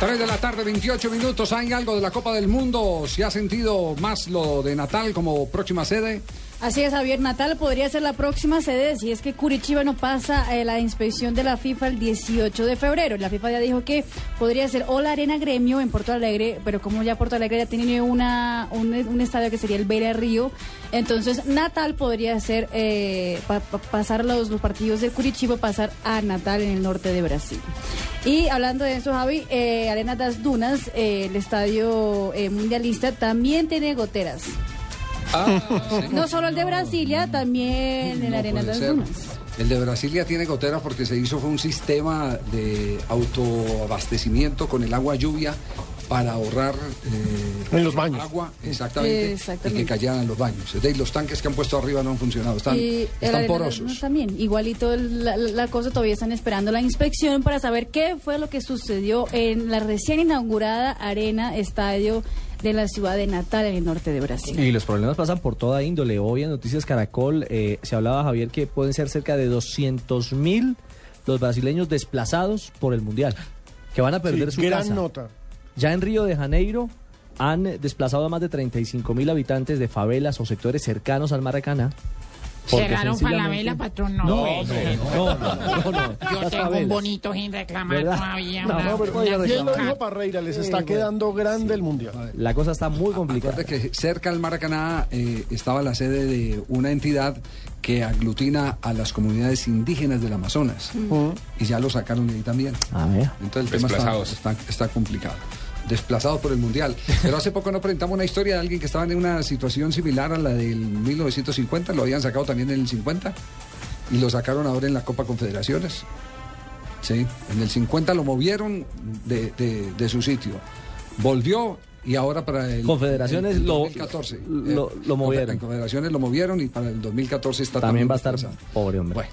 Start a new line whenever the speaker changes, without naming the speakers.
3 de la tarde, 28 minutos. ¿Hay algo de la Copa del Mundo? ¿Se ha sentido más lo de Natal como próxima sede?
Así es, Javier. Natal podría ser la próxima sede si es que Curitiba no pasa eh, la inspección de la FIFA el 18 de febrero. La FIFA ya dijo que podría ser o la Arena Gremio en Porto Alegre, pero como ya Porto Alegre ya tiene una, un, estadio que sería el Beira Río, entonces Natal podría ser eh, pa- pa- pasar los, los partidos de Curitiba, pasar a Natal en el norte de Brasil. Y hablando de eso, Javi, eh, Arena das Dunas, eh, el estadio eh, mundialista, también tiene goteras.
Ah, sí.
No solo el de Brasilia, también en
No
Arena das
ser.
Dunas.
El de Brasilia tiene goteras porque se hizo fue un sistema de autoabastecimiento con el agua lluvia para ahorrar eh,
En los baños.
agua exactamente,
Exactamente.
y que cayeran en los baños. Es decir, los tanques que han puesto arriba no han funcionado, están,
Y
están porosos.
También. Igualito el- la, la cosa, todavía están esperando la inspección para saber qué fue lo que sucedió en la recién inaugurada Arena Estadio de la ciudad de Natal, en el norte de Brasil.
Y los problemas pasan por toda índole. Hoy en Noticias Caracol eh, se hablaba, Javier, que pueden ser cerca de 200 mil los brasileños desplazados por el Mundial, que van a perder
Sí,
su
gran
casa.
nota.
Ya en Río de Janeiro han desplazado a más de 35 mil habitantes de favelas o sectores cercanos al Maracaná.
Cerraron Falabella, patrón. No,
No,
hombre.
no, no, no, no,
Yo
las
tengo un bonito sin reclamar
¿Verdad?
todavía.
No,
una-
no, pero
Y él lo dijo Parreira, les está
Sí, bueno.
quedando grande el mundial.
La cosa está muy complicada.
Acuérdate que cerca al Maracaná eh, estaba la sede de una entidad que aglutina a las comunidades indígenas del Amazonas. Y ya lo sacaron de ahí también.
A ver.
Entonces el tema está, está, está complicado. Desplazados por el Mundial. Pero hace poco no presentamos una historia de alguien que estaba en una situación similar a la del 1950. Lo habían sacado también en el 50. Y lo sacaron ahora en la Copa Confederaciones. Sí, en el 50 lo movieron de, de- de su sitio. Volvió y ahora para el,
Confederaciones
el- el
lo-
2014.
lo- lo
eh,
movieron.
En Confederaciones lo movieron y para el 2014 está
También va a estar pobre, hombre.
Bueno.